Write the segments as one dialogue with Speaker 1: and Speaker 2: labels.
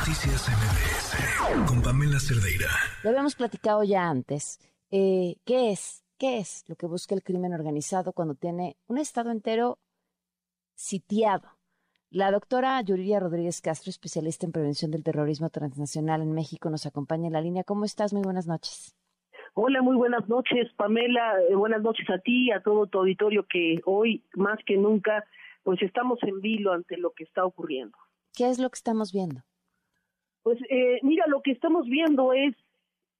Speaker 1: Noticias MBS con Pamela Cerdeira.
Speaker 2: Lo habíamos platicado ya antes. Eh, ¿Qué es? ¿Qué es lo que busca el crimen organizado cuando tiene un estado entero sitiado? La doctora Yuriria Rodríguez Castro, especialista en prevención del terrorismo transnacional en México, nos acompaña en la línea. ¿Cómo estás? Muy buenas noches.
Speaker 3: Hola, muy buenas noches, Pamela. Eh, buenas noches a ti y a todo tu auditorio que hoy, más que nunca, pues estamos en vilo ante lo que está ocurriendo.
Speaker 2: ¿Qué es lo que estamos viendo?
Speaker 3: Pues eh, mira, lo que estamos viendo es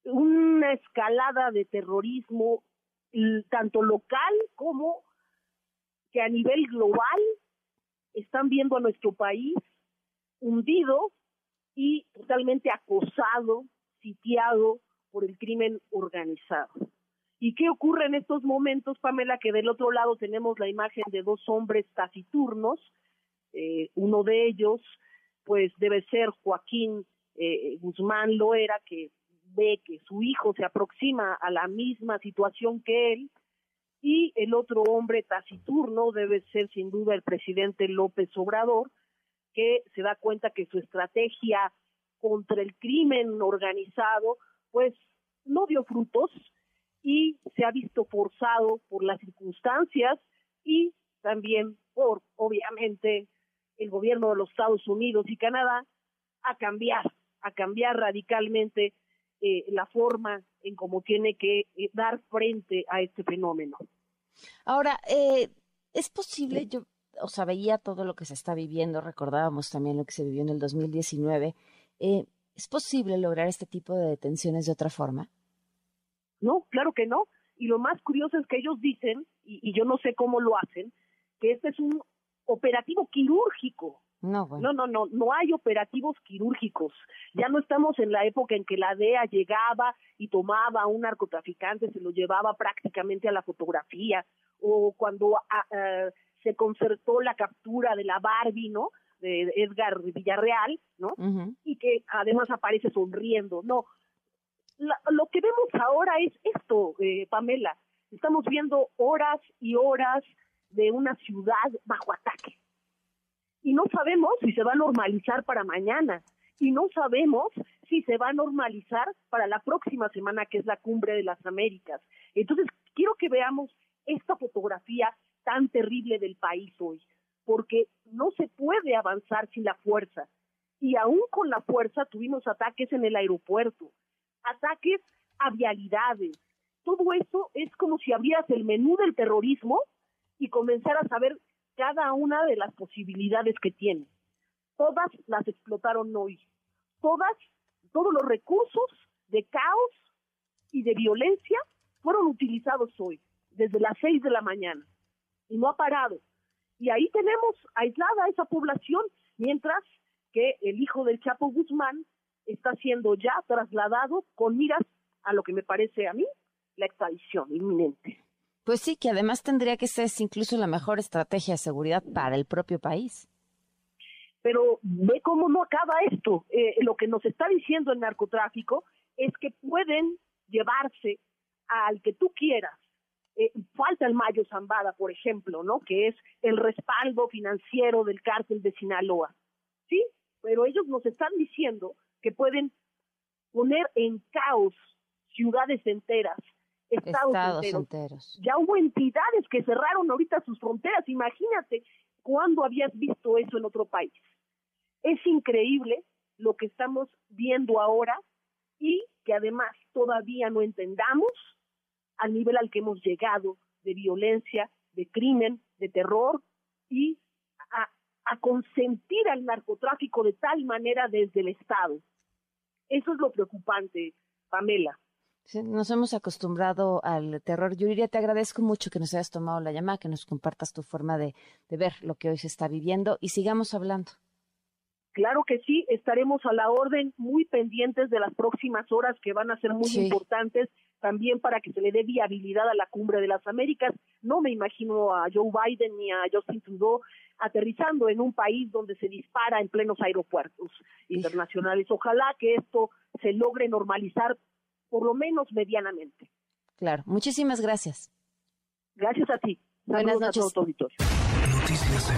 Speaker 3: una escalada de terrorismo tanto local como que a nivel global están viendo a nuestro país hundido y totalmente acosado, sitiado por el crimen organizado. ¿Y qué ocurre en estos momentos, Pamela? Que del otro lado tenemos la imagen de dos hombres taciturnos, eh, uno de ellos, pues debe ser Joaquín eh, Guzmán Loera, que ve que su hijo se aproxima a la misma situación que él, y el otro hombre taciturno debe ser sin duda el presidente López Obrador, que se da cuenta que su estrategia contra el crimen organizado, pues no dio frutos y se ha visto forzado por las circunstancias y también por, obviamente, el gobierno de los Estados Unidos y Canadá a cambiar, a cambiar radicalmente eh, la forma en cómo tiene que eh, dar frente a este fenómeno.
Speaker 2: Ahora, eh, es posible, yo, o sea, veía todo lo que se está viviendo, recordábamos también lo que se vivió en el 2019. ¿Es posible lograr este tipo de detenciones de otra forma?
Speaker 3: No, claro que no. Y lo más curioso es que ellos dicen, y, yo no sé cómo lo hacen, que este es un operativo quirúrgico.
Speaker 2: No,
Speaker 3: no, no, no, no hay operativos quirúrgicos. Ya no estamos en la época en que la DEA llegaba y tomaba a un narcotraficante, se lo llevaba prácticamente a la fotografía, o cuando se concertó la captura de la Barbie, ¿no? De Edgar Villarreal, ¿no? Y que además aparece sonriendo. No, lo que vemos ahora es esto, eh, Pamela. Estamos viendo horas y horas de una ciudad bajo ataque. Y no sabemos si se va a normalizar para mañana. Y no sabemos si se va a normalizar para la próxima semana, que es la cumbre de las Américas. Entonces, quiero que veamos esta fotografía tan terrible del país hoy, porque no se puede avanzar sin la fuerza. Y aún con la fuerza tuvimos ataques en el aeropuerto, ataques a vialidades. Todo eso es como si abrieras el menú del terrorismo y comenzaras a ver cada una de las posibilidades que tiene. Todas las explotaron hoy. Todas, todos los recursos de caos y de violencia fueron utilizados hoy, desde las seis de la mañana. Y no ha parado. Y ahí tenemos aislada a esa población, mientras que el hijo del Chapo Guzmán está siendo ya trasladado con miras a lo que me parece a mí la extradición inminente.
Speaker 2: Pues sí, que además tendría que ser incluso la mejor estrategia de seguridad para el propio país.
Speaker 3: Pero ve cómo no acaba esto. Eh, lo que nos está diciendo el narcotráfico es que pueden llevarse al que tú quieras. Eh, falta el Mayo Zambada, por ejemplo, ¿no? Que es el respaldo financiero del cártel de Sinaloa. Sí, pero ellos nos están diciendo que pueden poner en caos ciudades enteras, estados, enteros. Ya hubo entidades que cerraron ahorita sus fronteras. Imagínate cuándo habías visto eso en otro país. Es increíble lo que estamos viendo ahora y que además todavía no entendamos al nivel al que hemos llegado de violencia, de crimen, de terror y a, a consentir al narcotráfico de tal manera desde el Estado. Eso es lo preocupante, Pamela.
Speaker 2: Nos hemos acostumbrado al terror. Yuriria, te agradezco mucho que nos hayas tomado la llamada, que nos compartas tu forma de, ver lo que hoy se está viviendo y sigamos hablando.
Speaker 3: Claro que sí, estaremos a la orden, muy pendientes de las próximas horas que van a ser muy importantes también para que se le dé viabilidad a la cumbre de las Américas. No me imagino a Joe Biden ni a Justin Trudeau aterrizando en un país donde se dispara en plenos aeropuertos internacionales. Ojalá que esto se logre normalizar por lo menos medianamente.
Speaker 2: Claro, muchísimas gracias.
Speaker 3: Gracias a ti.
Speaker 2: Buenas noches.
Speaker 1: Noticias